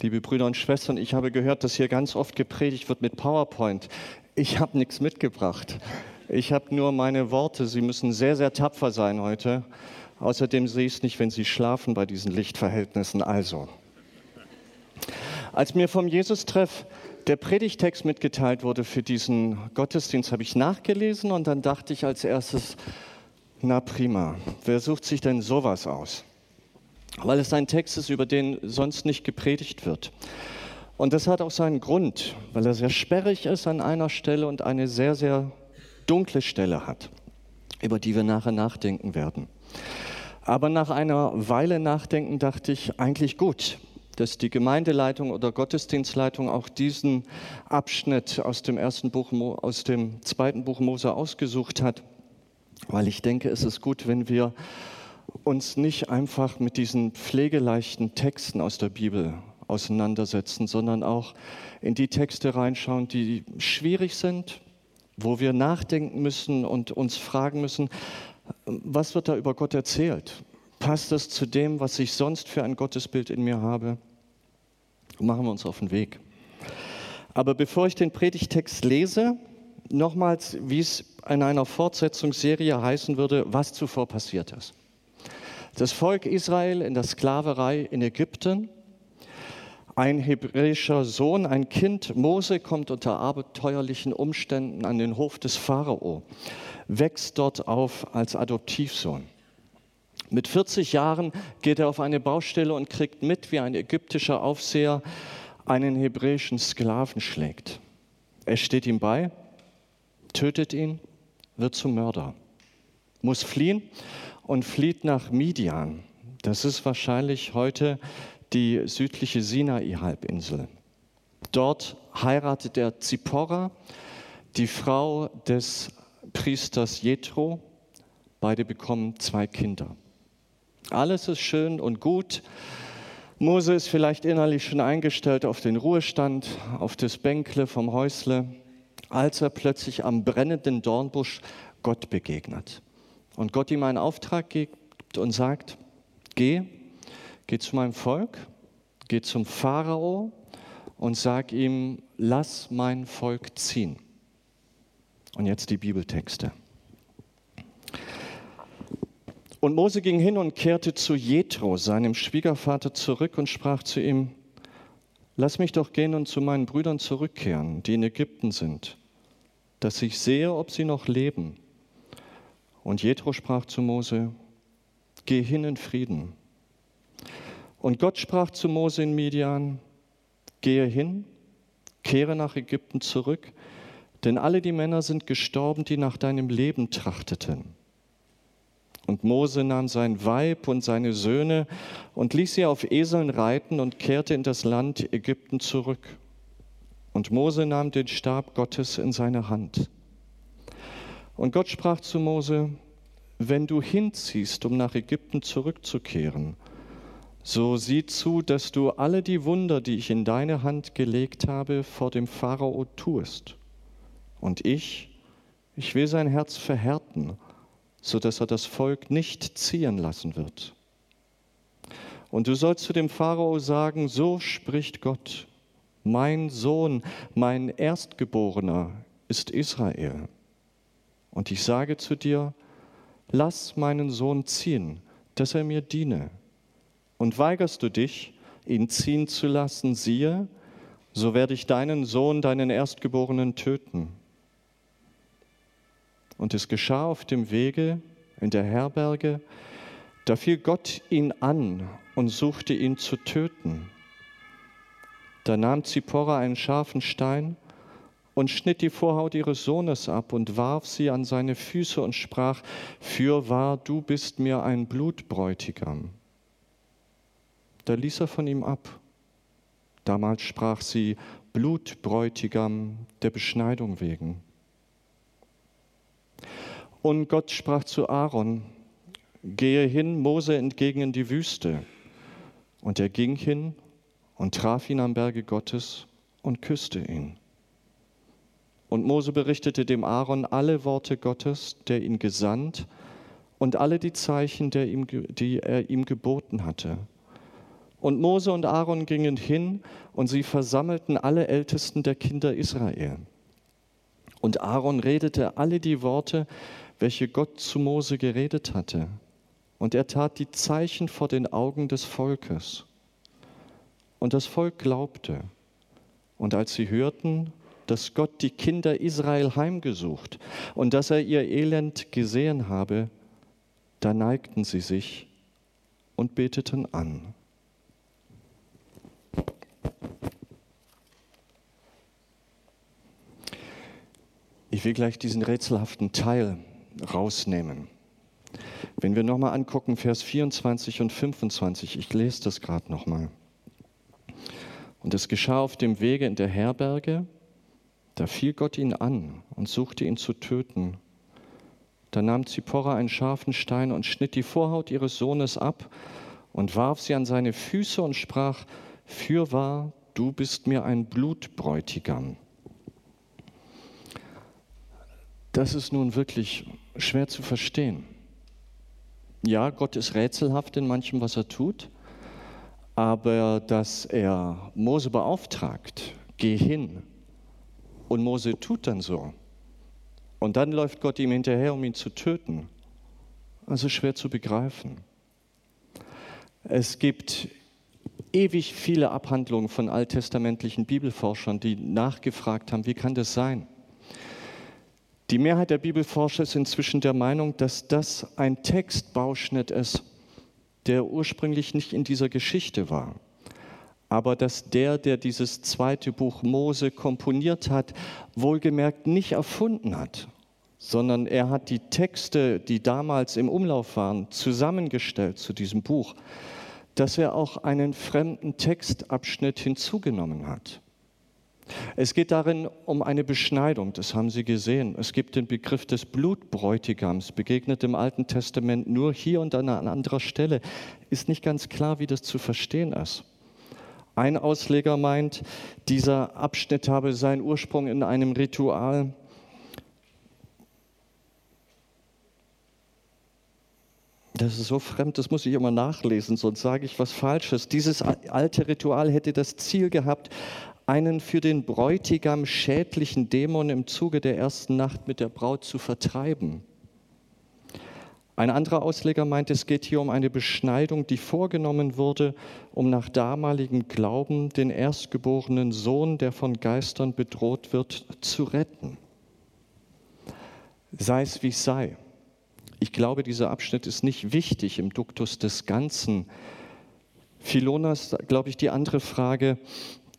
Liebe Brüder und Schwestern, ich habe gehört, dass hier ganz oft gepredigt wird mit PowerPoint. Ich habe nichts mitgebracht. Ich habe nur meine Worte. Sie müssen sehr, sehr tapfer sein heute. Außerdem sehe ich es nicht, wenn Sie schlafen bei diesen Lichtverhältnissen. Also, als mir vom Jesus-Treff der Predigtext mitgeteilt wurde für diesen Gottesdienst, habe ich nachgelesen und dann dachte ich als erstes, na prima, wer sucht sich denn sowas aus? Weil es ein Text ist, über den sonst nicht gepredigt wird. Und das hat auch seinen Grund, weil er sehr sperrig ist an einer Stelle und eine sehr, sehr dunkle Stelle hat, über die wir nachher nachdenken werden. Aber nach einer Weile nachdenken dachte ich eigentlich gut, dass die Gemeindeleitung oder Gottesdienstleitung auch diesen Abschnitt aus dem ersten Buch, aus dem zweiten Buch Mose ausgesucht hat, weil ich denke, es ist gut, wenn wir uns nicht einfach mit diesen pflegeleichten Texten aus der Bibel auseinandersetzen, sondern auch in die Texte reinschauen, die schwierig sind, wo wir nachdenken müssen und uns fragen müssen, was wird da über Gott erzählt? Passt das zu dem, was ich sonst für ein Gottesbild in mir habe? machen wir uns auf den Weg. Aber bevor ich den Predigtext lese, nochmals, wie es in einer Fortsetzungsserie heißen würde, was zuvor passiert ist. Das Volk Israel in der Sklaverei in Ägypten, ein hebräischer Sohn, ein Kind, Mose kommt unter abenteuerlichen Umständen an den Hof des Pharao, wächst dort auf als Adoptivsohn. Mit 40 Jahren geht er auf eine Baustelle und kriegt mit, wie ein ägyptischer Aufseher einen hebräischen Sklaven schlägt. Er steht ihm bei, tötet ihn, wird zum Mörder, muss fliehen und flieht nach Midian. Das ist wahrscheinlich heute die südliche Sinai-Halbinsel. Dort heiratet er Zipporah, die Frau des Priesters Jethro. Beide bekommen zwei Kinder. Alles ist schön und gut. Mose ist vielleicht innerlich schon eingestellt auf den Ruhestand, auf das Bänkle vom Häusle, als er plötzlich am brennenden Dornbusch Gott begegnet. Und Gott ihm einen Auftrag gibt und sagt, geh, geh zu meinem Volk, geh zum Pharao und sag ihm, lass mein Volk ziehen. Und jetzt die Bibeltexte. Und Mose ging hin und kehrte zu Jethro, seinem Schwiegervater, zurück und sprach zu ihm: Lass mich doch gehen und zu meinen Brüdern zurückkehren, die in Ägypten sind, dass ich sehe, ob sie noch leben. Und Jethro sprach zu Mose: Geh hin in Frieden. Und Gott sprach zu Mose in Midian: Gehe hin, kehre nach Ägypten zurück, denn alle die Männer sind gestorben, die nach deinem Leben trachteten. Und Mose nahm sein Weib und seine Söhne und ließ sie auf Eseln reiten und kehrte in das Land Ägypten zurück. Und Mose nahm den Stab Gottes in seine Hand. Und Gott sprach zu Mose, wenn du hinziehst, um nach Ägypten zurückzukehren, so sieh zu, dass du alle die Wunder, die ich in deine Hand gelegt habe, vor dem Pharao tust. Und ich, ich will sein Herz verhärten so dass er das Volk nicht ziehen lassen wird. Und du sollst zu dem Pharao sagen, so spricht Gott, mein Sohn, mein Erstgeborener ist Israel. Und ich sage zu dir, lass meinen Sohn ziehen, dass er mir diene. Und weigerst du dich, ihn ziehen zu lassen, siehe, so werde ich deinen Sohn, deinen Erstgeborenen töten. Und es geschah auf dem Wege in der Herberge, da fiel Gott ihn an und suchte ihn zu töten. Da nahm Zippora einen scharfen Stein und schnitt die Vorhaut ihres Sohnes ab und warf sie an seine Füße und sprach, Fürwahr, du bist mir ein Blutbräutigam. Da ließ er von ihm ab. Damals sprach sie, Blutbräutigam der Beschneidung wegen. Und Gott sprach zu Aaron, gehe hin, Mose entgegen in die Wüste. Und er ging hin und traf ihn am Berge Gottes und küsste ihn. Und Mose berichtete dem Aaron alle Worte Gottes, der ihn gesandt, und alle die Zeichen, ihm, die er ihm geboten hatte. Und Mose und Aaron gingen hin und sie versammelten alle Ältesten der Kinder Israel. Und Aaron redete alle die Worte, welche Gott zu Mose geredet hatte. Und er tat die Zeichen vor den Augen des Volkes. Und das Volk glaubte. Und als sie hörten, dass Gott die Kinder Israel heimgesucht und dass er ihr Elend gesehen habe, da neigten sie sich und beteten an. Ich will gleich diesen rätselhaften Teil rausnehmen. Wenn wir nochmal angucken, Vers 24 und 25, ich lese das gerade nochmal. Und es geschah auf dem Wege in der Herberge, da fiel Gott ihn an und suchte ihn zu töten. Da nahm Zipporah einen scharfen Stein und schnitt die Vorhaut ihres Sohnes ab und warf sie an seine Füße und sprach, Fürwahr, du bist mir ein Blutbräutigam. Das ist nun wirklich schwer zu verstehen. Ja, Gott ist rätselhaft in manchem, was er tut, aber dass er Mose beauftragt, geh hin, und Mose tut dann so. Und dann läuft Gott ihm hinterher, um ihn zu töten. Also schwer zu begreifen. Es gibt ewig viele Abhandlungen von alttestamentlichen Bibelforschern, die nachgefragt haben, wie kann das sein? Die Mehrheit der Bibelforscher ist inzwischen der Meinung, dass das ein Textbauschnitt ist, der ursprünglich nicht in dieser Geschichte war aber dass der, der dieses zweite Buch Mose komponiert hat, wohlgemerkt nicht erfunden hat, sondern er hat die Texte, die damals im Umlauf waren, zusammengestellt zu diesem Buch, dass er auch einen fremden Textabschnitt hinzugenommen hat. Es geht darin um eine Beschneidung, das haben Sie gesehen. Es gibt den Begriff des Blutbräutigams, begegnet im Alten Testament nur hier und an anderer Stelle. Ist nicht ganz klar, wie das zu verstehen ist. Ein Ausleger meint, dieser Abschnitt habe seinen Ursprung in einem Ritual. Das ist so fremd, das muss ich immer nachlesen, sonst sage ich was Falsches. Dieses alte Ritual hätte das Ziel gehabt, einen für den Bräutigam schädlichen Dämon im Zuge der ersten Nacht mit der Braut zu vertreiben. Ein anderer Ausleger meint, es geht hier um eine Beschneidung, die vorgenommen wurde, um nach damaligem Glauben den erstgeborenen Sohn, der von Geistern bedroht wird, zu retten. Sei es wie es sei. Ich glaube, dieser Abschnitt ist nicht wichtig im Duktus des Ganzen. Philona ist, glaube ich, die andere Frage,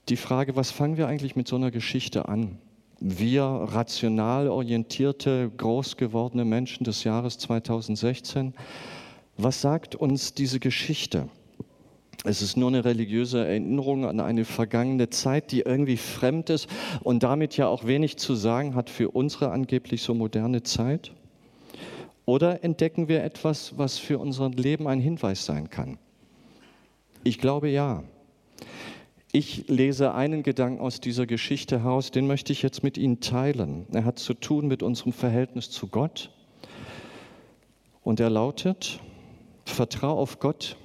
die Frage, was fangen wir eigentlich mit so einer Geschichte an? Wir rational orientierte, groß gewordene Menschen des Jahres 2016, was sagt uns diese Geschichte? Es ist nur eine religiöse Erinnerung an eine vergangene Zeit, die irgendwie fremd ist und damit ja auch wenig zu sagen hat für unsere angeblich so moderne Zeit. Oder entdecken wir etwas, was für unser Leben ein Hinweis sein kann? Ich glaube ja. Ich lese einen Gedanken aus dieser Geschichte heraus, den möchte ich jetzt mit Ihnen teilen. Er hat zu tun mit unserem Verhältnis zu Gott. Und er lautet, vertrau auf Gott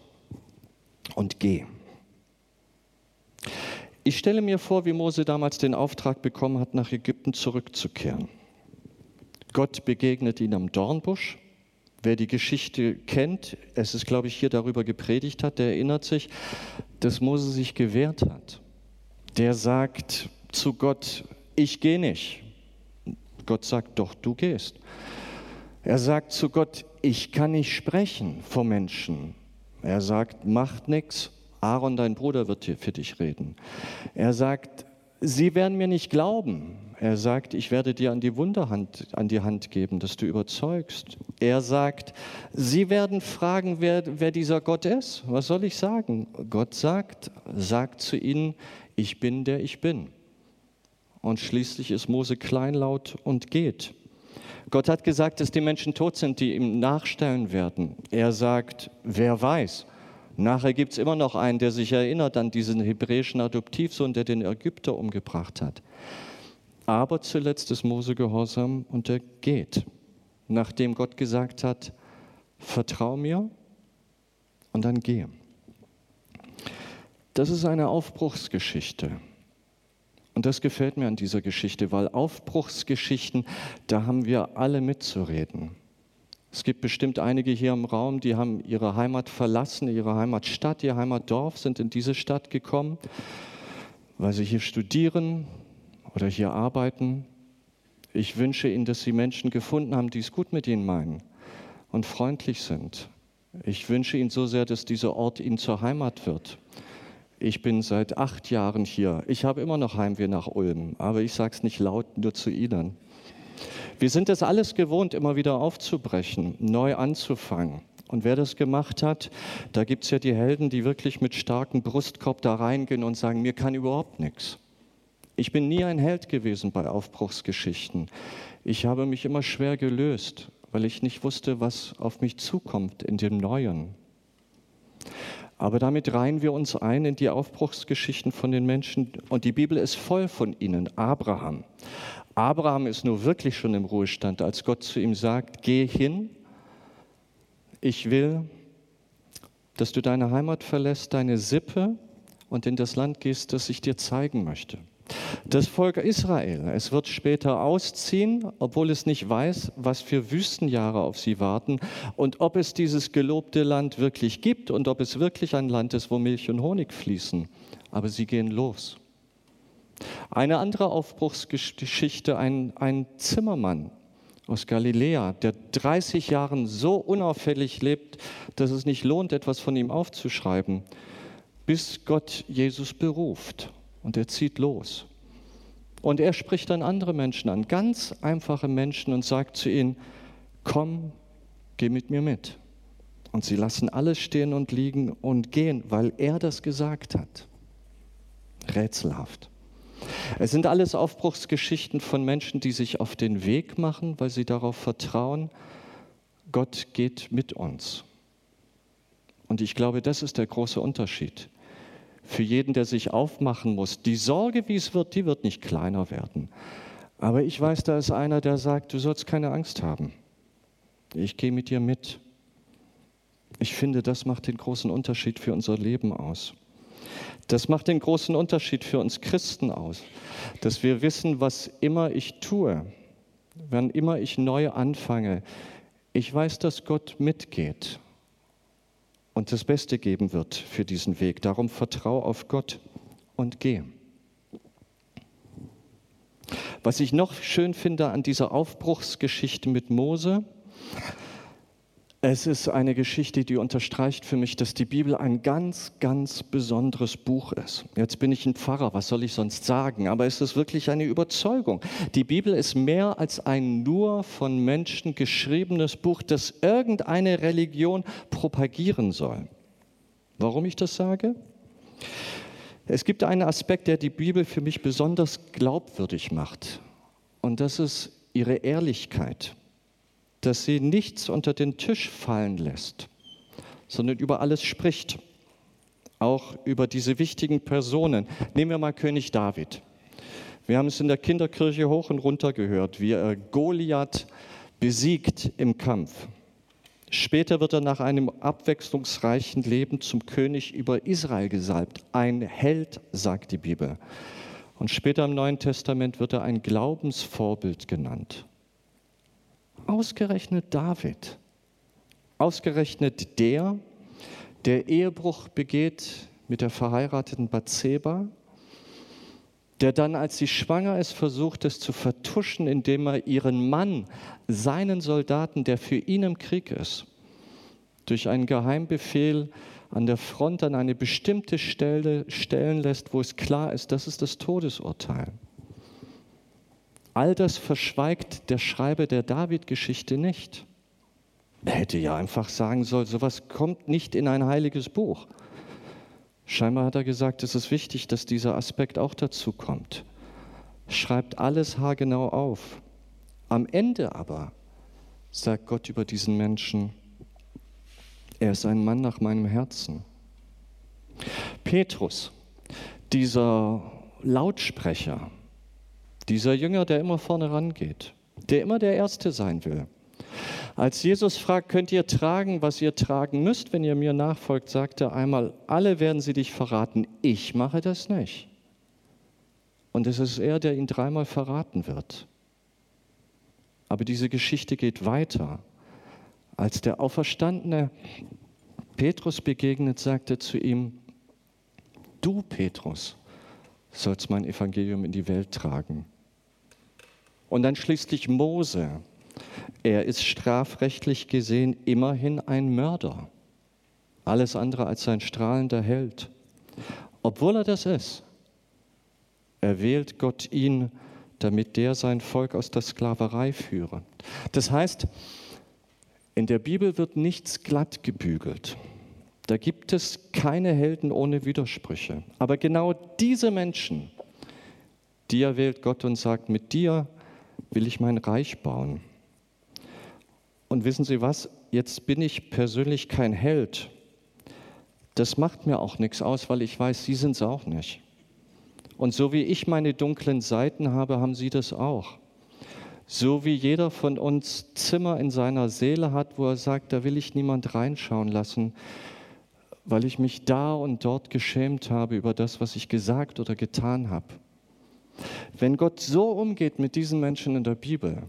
und geh. Ich stelle mir vor, wie Mose damals den Auftrag bekommen hat, nach Ägypten zurückzukehren. Gott begegnet ihn am Dornbusch Wer die Geschichte kennt, es ist, glaube ich, hier darüber gepredigt hat, der erinnert sich, dass Mose sich gewehrt hat. Der sagt zu Gott, ich gehe nicht. Gott sagt, doch, du gehst. Er sagt zu Gott, ich kann nicht sprechen vor Menschen. Er sagt, macht nichts, Aaron, dein Bruder, wird hier für dich reden. Er sagt, sie werden mir nicht glauben. Er sagt, ich werde dir an die Wunderhand an die Hand geben, dass du überzeugst. Er sagt, sie werden fragen, wer, wer dieser Gott ist. Was soll ich sagen? Gott sagt, sagt zu ihnen, ich bin der ich bin. Und schließlich ist Mose kleinlaut und geht. Gott hat gesagt, dass die Menschen tot sind, die ihm nachstellen werden. Er sagt, wer weiß. Nachher gibt es immer noch einen, der sich erinnert an diesen hebräischen Adoptivsohn, der den Ägypter umgebracht hat. Aber zuletzt ist Mose gehorsam und er geht, nachdem Gott gesagt hat, vertrau mir und dann gehe. Das ist eine Aufbruchsgeschichte. Und das gefällt mir an dieser Geschichte, weil Aufbruchsgeschichten, da haben wir alle mitzureden. Es gibt bestimmt einige hier im Raum, die haben ihre Heimat verlassen, ihre Heimatstadt, ihr Heimatdorf, sind in diese Stadt gekommen, weil sie hier studieren oder hier arbeiten. Ich wünsche Ihnen, dass Sie Menschen gefunden haben, die es gut mit Ihnen meinen und freundlich sind. Ich wünsche Ihnen so sehr, dass dieser Ort Ihnen zur Heimat wird. Ich bin seit acht Jahren hier. Ich habe immer noch Heimweh nach Ulm, aber ich sage es nicht laut, nur zu Ihnen. Wir sind es alles gewohnt, immer wieder aufzubrechen, neu anzufangen. Und wer das gemacht hat, da gibt es ja die Helden, die wirklich mit starkem Brustkorb da reingehen und sagen, mir kann überhaupt nichts. Ich bin nie ein Held gewesen bei Aufbruchsgeschichten. Ich habe mich immer schwer gelöst, weil ich nicht wusste, was auf mich zukommt in dem Neuen. Aber damit reihen wir uns ein in die Aufbruchsgeschichten von den Menschen. Und die Bibel ist voll von ihnen. Abraham. Abraham ist nur wirklich schon im Ruhestand, als Gott zu ihm sagt, geh hin, ich will, dass du deine Heimat verlässt, deine Sippe und in das Land gehst, das ich dir zeigen möchte. Das Volk Israel, es wird später ausziehen, obwohl es nicht weiß, was für Wüstenjahre auf sie warten und ob es dieses gelobte Land wirklich gibt und ob es wirklich ein Land ist, wo Milch und Honig fließen. Aber sie gehen los. Eine andere Aufbruchsgeschichte, ein, ein Zimmermann aus Galiläa, der 30 Jahren so unauffällig lebt, dass es nicht lohnt, etwas von ihm aufzuschreiben, bis Gott Jesus beruft und er zieht los. Und er spricht dann andere Menschen an, ganz einfache Menschen und sagt zu ihnen, komm, geh mit mir mit. Und sie lassen alles stehen und liegen und gehen, weil er das gesagt hat. Rätselhaft. Es sind alles Aufbruchsgeschichten von Menschen, die sich auf den Weg machen, weil sie darauf vertrauen, Gott geht mit uns. Und ich glaube, das ist der große Unterschied. Für jeden, der sich aufmachen muss. Die Sorge, wie es wird, die wird nicht kleiner werden. Aber ich weiß, da ist einer, der sagt, du sollst keine Angst haben. Ich gehe mit dir mit. Ich finde, das macht den großen Unterschied für unser Leben aus. Das macht den großen Unterschied für uns Christen aus, dass wir wissen, was immer ich tue, wann immer ich neu anfange, ich weiß, dass Gott mitgeht und das Beste geben wird für diesen Weg. Darum vertraue auf Gott und geh. Was ich noch schön finde an dieser Aufbruchsgeschichte mit Mose, es ist eine Geschichte, die unterstreicht für mich, dass die Bibel ein ganz, ganz besonderes Buch ist. Jetzt bin ich ein Pfarrer, was soll ich sonst sagen? Aber es ist wirklich eine Überzeugung. Die Bibel ist mehr als ein nur von Menschen geschriebenes Buch, das irgendeine Religion propagieren soll. Warum ich das sage? Es gibt einen Aspekt, der die Bibel für mich besonders glaubwürdig macht. Und das ist ihre Ehrlichkeit dass sie nichts unter den Tisch fallen lässt, sondern über alles spricht, auch über diese wichtigen Personen. Nehmen wir mal König David. Wir haben es in der Kinderkirche hoch und runter gehört, wie er Goliath besiegt im Kampf. Später wird er nach einem abwechslungsreichen Leben zum König über Israel gesalbt. Ein Held, sagt die Bibel. Und später im Neuen Testament wird er ein Glaubensvorbild genannt. Ausgerechnet David, ausgerechnet der, der Ehebruch begeht mit der verheirateten Bathseba, der dann, als sie schwanger ist, versucht es zu vertuschen, indem er ihren Mann, seinen Soldaten, der für ihn im Krieg ist, durch einen Geheimbefehl an der Front an eine bestimmte Stelle stellen lässt, wo es klar ist, das ist das Todesurteil. All das verschweigt der Schreiber der David-Geschichte nicht. Er hätte ja einfach sagen sollen, sowas kommt nicht in ein heiliges Buch. Scheinbar hat er gesagt, es ist wichtig, dass dieser Aspekt auch dazu kommt. Schreibt alles haargenau auf. Am Ende aber sagt Gott über diesen Menschen, er ist ein Mann nach meinem Herzen. Petrus, dieser Lautsprecher, dieser Jünger, der immer vorne rangeht, der immer der Erste sein will. Als Jesus fragt, könnt ihr tragen, was ihr tragen müsst, wenn ihr mir nachfolgt, sagt er einmal, alle werden sie dich verraten, ich mache das nicht. Und es ist er, der ihn dreimal verraten wird. Aber diese Geschichte geht weiter. Als der auferstandene Petrus begegnet, sagt er zu ihm, du Petrus sollst mein Evangelium in die Welt tragen. Und dann schließlich Mose. Er ist strafrechtlich gesehen immerhin ein Mörder. Alles andere als ein strahlender Held. Obwohl er das ist, erwählt Gott ihn, damit der sein Volk aus der Sklaverei führe. Das heißt, in der Bibel wird nichts glatt gebügelt. Da gibt es keine Helden ohne Widersprüche. Aber genau diese Menschen, die erwählt Gott und sagt, mit dir will ich mein Reich bauen. Und wissen Sie was? Jetzt bin ich persönlich kein Held. Das macht mir auch nichts aus, weil ich weiß, Sie sind es auch nicht. Und so wie ich meine dunklen Seiten habe, haben Sie das auch. So wie jeder von uns Zimmer in seiner Seele hat, wo er sagt, da will ich niemand reinschauen lassen, weil ich mich da und dort geschämt habe über das, was ich gesagt oder getan habe. Wenn Gott so umgeht mit diesen Menschen in der Bibel,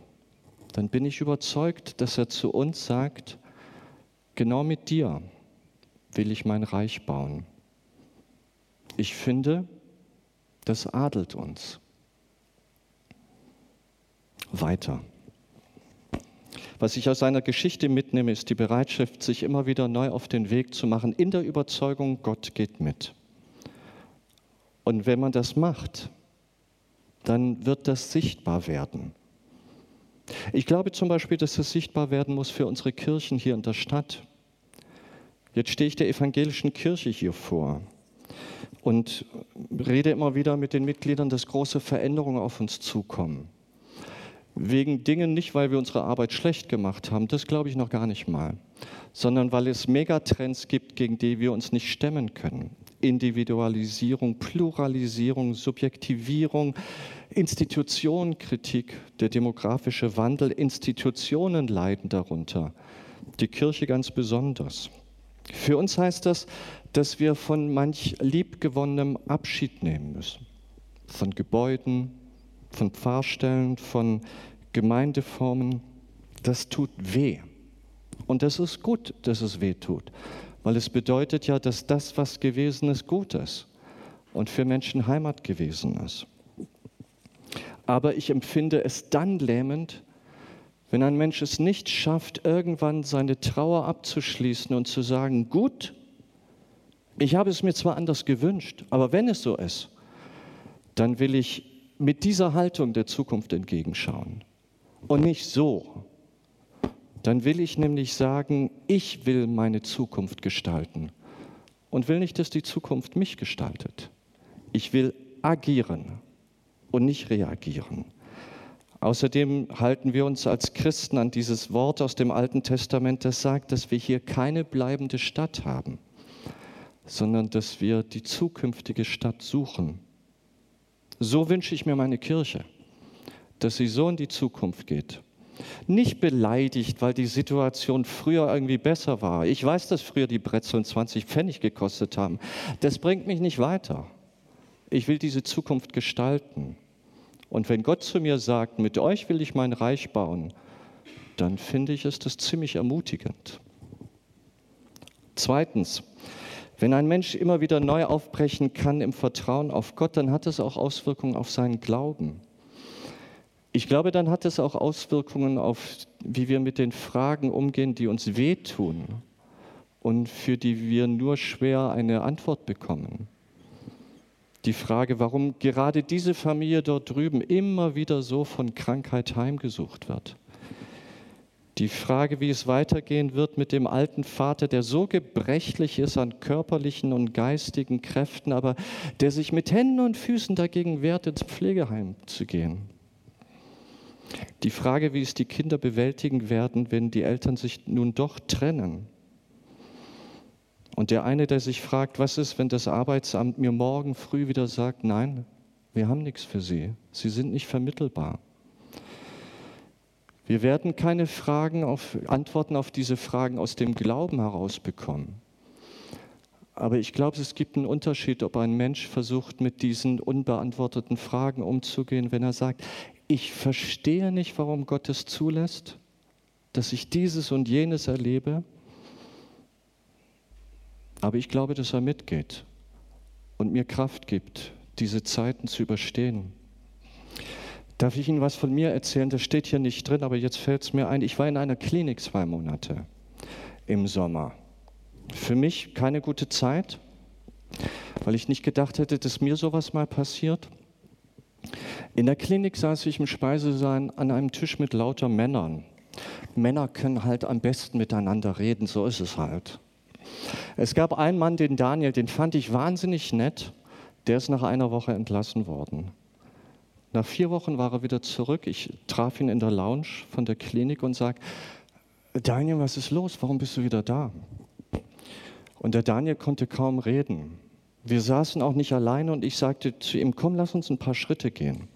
dann bin ich überzeugt, dass er zu uns sagt, genau mit dir will ich mein Reich bauen. Ich finde, das adelt uns. Weiter. Was ich aus seiner Geschichte mitnehme, ist die Bereitschaft, sich immer wieder neu auf den Weg zu machen, in der Überzeugung, Gott geht mit. Und wenn man das macht, dann wird das sichtbar werden. Ich glaube zum Beispiel, dass das sichtbar werden muss für unsere Kirchen hier in der Stadt. Jetzt stehe ich der evangelischen Kirche hier vor und rede immer wieder mit den Mitgliedern, dass große Veränderungen auf uns zukommen wegen Dingen nicht, weil wir unsere Arbeit schlecht gemacht haben, das glaube ich noch gar nicht mal, sondern weil es Megatrends gibt, gegen die wir uns nicht stemmen können. Individualisierung, Pluralisierung, Subjektivierung, Institutionenkritik, der demografische Wandel, Institutionen leiden darunter, die Kirche ganz besonders. Für uns heißt das, dass wir von manch liebgewonnenem Abschied nehmen müssen, von Gebäuden, von Pfarrstellen, von Gemeindeformen, das tut weh. Und das ist gut, dass es weh tut, weil es bedeutet ja, dass das, was gewesen ist, gut ist und für Menschen Heimat gewesen ist. Aber ich empfinde es dann lähmend, wenn ein Mensch es nicht schafft, irgendwann seine Trauer abzuschließen und zu sagen, gut, ich habe es mir zwar anders gewünscht, aber wenn es so ist, dann will ich mit dieser Haltung der Zukunft entgegenschauen und nicht so. Dann will ich nämlich sagen, ich will meine Zukunft gestalten und will nicht, dass die Zukunft mich gestaltet. Ich will agieren und nicht reagieren. Außerdem halten wir uns als Christen an dieses Wort aus dem Alten Testament, das sagt, dass wir hier keine bleibende Stadt haben, sondern dass wir die zukünftige Stadt suchen. So wünsche ich mir meine Kirche, dass sie so in die Zukunft geht. Nicht beleidigt, weil die Situation früher irgendwie besser war. Ich weiß, dass früher die Brezeln 20 Pfennig gekostet haben. Das bringt mich nicht weiter. Ich will diese Zukunft gestalten. Und wenn Gott zu mir sagt, mit euch will ich mein Reich bauen, dann finde ich es das ziemlich ermutigend. Zweitens, wenn ein Mensch immer wieder neu aufbrechen kann im Vertrauen auf Gott, dann hat es auch Auswirkungen auf seinen Glauben. Ich glaube, dann hat es auch Auswirkungen auf, wie wir mit den Fragen umgehen, die uns wehtun und für die wir nur schwer eine Antwort bekommen. Die Frage, warum gerade diese Familie dort drüben immer wieder so von Krankheit heimgesucht wird. Die Frage, wie es weitergehen wird mit dem alten Vater, der so gebrechlich ist an körperlichen und geistigen Kräften, aber der sich mit Händen und Füßen dagegen wehrt, ins Pflegeheim zu gehen. Die Frage, wie es die Kinder bewältigen werden, wenn die Eltern sich nun doch trennen. Und der eine, der sich fragt, was ist, wenn das Arbeitsamt mir morgen früh wieder sagt, nein, wir haben nichts für Sie, Sie sind nicht vermittelbar. Wir werden keine Fragen auf, Antworten auf diese Fragen aus dem Glauben herausbekommen. Aber ich glaube, es gibt einen Unterschied, ob ein Mensch versucht, mit diesen unbeantworteten Fragen umzugehen, wenn er sagt, ich verstehe nicht, warum Gott es zulässt, dass ich dieses und jenes erlebe, aber ich glaube, dass er mitgeht und mir Kraft gibt, diese Zeiten zu überstehen. Darf ich Ihnen was von mir erzählen? Das steht hier nicht drin, aber jetzt fällt es mir ein. Ich war in einer Klinik zwei Monate im Sommer. Für mich keine gute Zeit, weil ich nicht gedacht hätte, dass mir sowas mal passiert. In der Klinik saß ich im Speisesaal an einem Tisch mit lauter Männern. Männer können halt am besten miteinander reden, so ist es halt. Es gab einen Mann, den Daniel, den fand ich wahnsinnig nett. Der ist nach einer Woche entlassen worden. Nach vier Wochen war er wieder zurück. Ich traf ihn in der Lounge von der Klinik und sagte, Daniel, was ist los? Warum bist du wieder da? Und der Daniel konnte kaum reden. Wir saßen auch nicht alleine und ich sagte zu ihm, komm, lass uns ein paar Schritte gehen.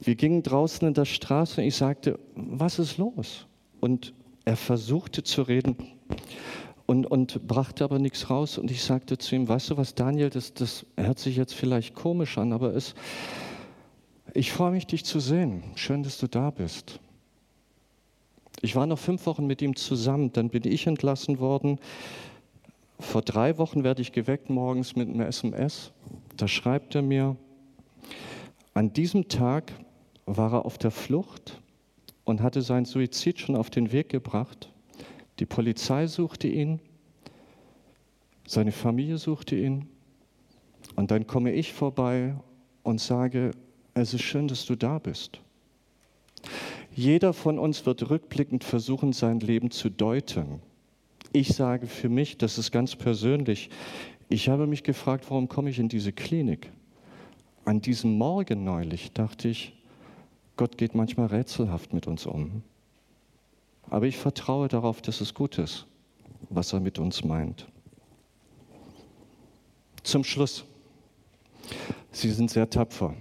Wir gingen draußen in der Straße und ich sagte, was ist los? Und er versuchte zu reden und, und brachte aber nichts raus. Und ich sagte zu ihm, weißt du was, Daniel, das, das hört sich jetzt vielleicht komisch an, aber es, ich freue mich, dich zu sehen. Schön, dass du da bist. Ich war noch fünf Wochen mit ihm zusammen, dann bin ich entlassen worden. Vor drei Wochen werde ich geweckt morgens mit einem SMS. Da schreibt er mir, an diesem Tag war er auf der Flucht und hatte seinen Suizid schon auf den Weg gebracht. Die Polizei suchte ihn, seine Familie suchte ihn. Und dann komme ich vorbei und sage, es ist schön, dass du da bist. Jeder von uns wird rückblickend versuchen, sein Leben zu deuten. Ich sage für mich, das ist ganz persönlich, ich habe mich gefragt, warum komme ich in diese Klinik? An diesem Morgen neulich dachte ich, Gott geht manchmal rätselhaft mit uns um. Aber ich vertraue darauf, dass es gut ist, was er mit uns meint. Zum Schluss. Sie sind sehr tapfer.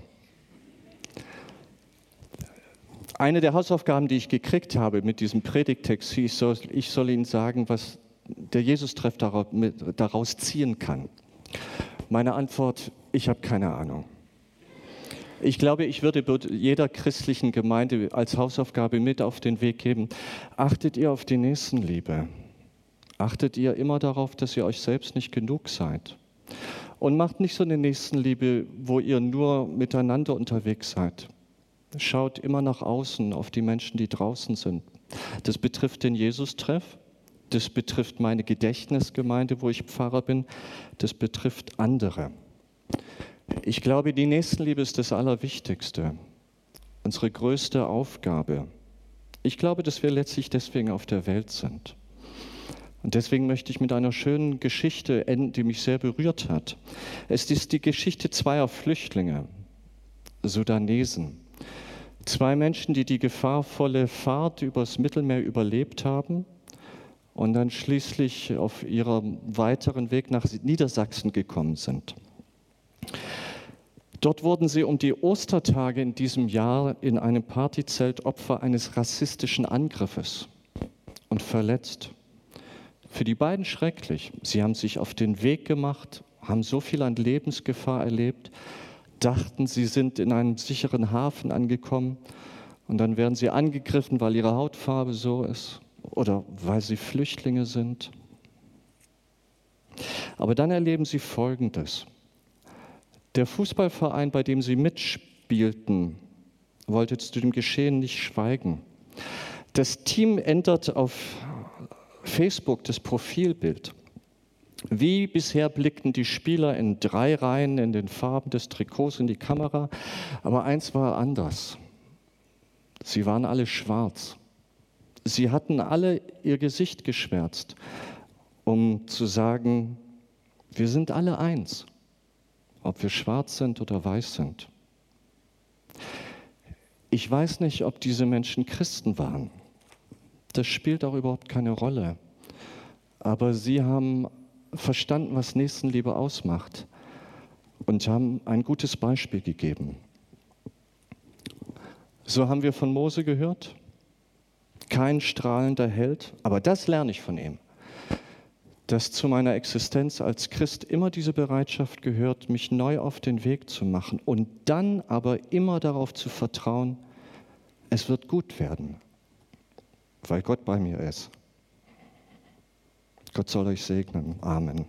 Eine der Hausaufgaben, die ich gekriegt habe mit diesem Predigtext, ich soll, ich soll Ihnen sagen, was der Jesus-Treff daraus ziehen kann. Meine Antwort, ich habe keine Ahnung. Ich glaube, ich würde jeder christlichen Gemeinde als Hausaufgabe mit auf den Weg geben, achtet ihr auf die Nächstenliebe. Achtet ihr immer darauf, dass ihr euch selbst nicht genug seid. Und macht nicht so eine Nächstenliebe, wo ihr nur miteinander unterwegs seid. Schaut immer nach außen auf die Menschen, die draußen sind. Das betrifft den Jesus-Treff, das betrifft meine Gedächtnisgemeinde, wo ich Pfarrer bin, das betrifft andere. Ich glaube, die Nächstenliebe ist das Allerwichtigste, unsere größte Aufgabe. Ich glaube, dass wir letztlich deswegen auf der Welt sind. Und deswegen möchte ich mit einer schönen Geschichte enden, die mich sehr berührt hat. Es ist die Geschichte zweier Flüchtlinge, Sudanesen. Zwei Menschen, die die gefahrvolle Fahrt übers Mittelmeer überlebt haben und dann schließlich auf ihrem weiteren Weg nach Niedersachsen gekommen sind. Dort wurden sie um die Ostertage in diesem Jahr in einem Partyzelt Opfer eines rassistischen Angriffes und verletzt. Für die beiden schrecklich. Sie haben sich auf den Weg gemacht, haben so viel an Lebensgefahr erlebt, dachten, sie sind in einem sicheren Hafen angekommen und dann werden sie angegriffen, weil ihre Hautfarbe so ist oder weil sie Flüchtlinge sind. Aber dann erleben sie Folgendes. Der Fußballverein, bei dem sie mitspielten, wollte zu dem Geschehen nicht schweigen. Das Team ändert auf Facebook das Profilbild. Wie bisher blickten die Spieler in drei Reihen in den Farben des Trikots in die Kamera, aber eins war anders. Sie waren alle schwarz. Sie hatten alle ihr Gesicht geschwärzt, um zu sagen, wir sind alle eins ob wir schwarz sind oder weiß sind. Ich weiß nicht, ob diese Menschen Christen waren. Das spielt auch überhaupt keine Rolle. Aber sie haben verstanden, was Nächstenliebe ausmacht und haben ein gutes Beispiel gegeben. So haben wir von Mose gehört. kein strahlender Held, aber das lerne ich von ihm, dass zu meiner Existenz als Christ immer diese Bereitschaft gehört, mich neu auf den Weg zu machen und dann aber immer darauf zu vertrauen, es wird gut werden, weil Gott bei mir ist. Gott soll euch segnen. Amen.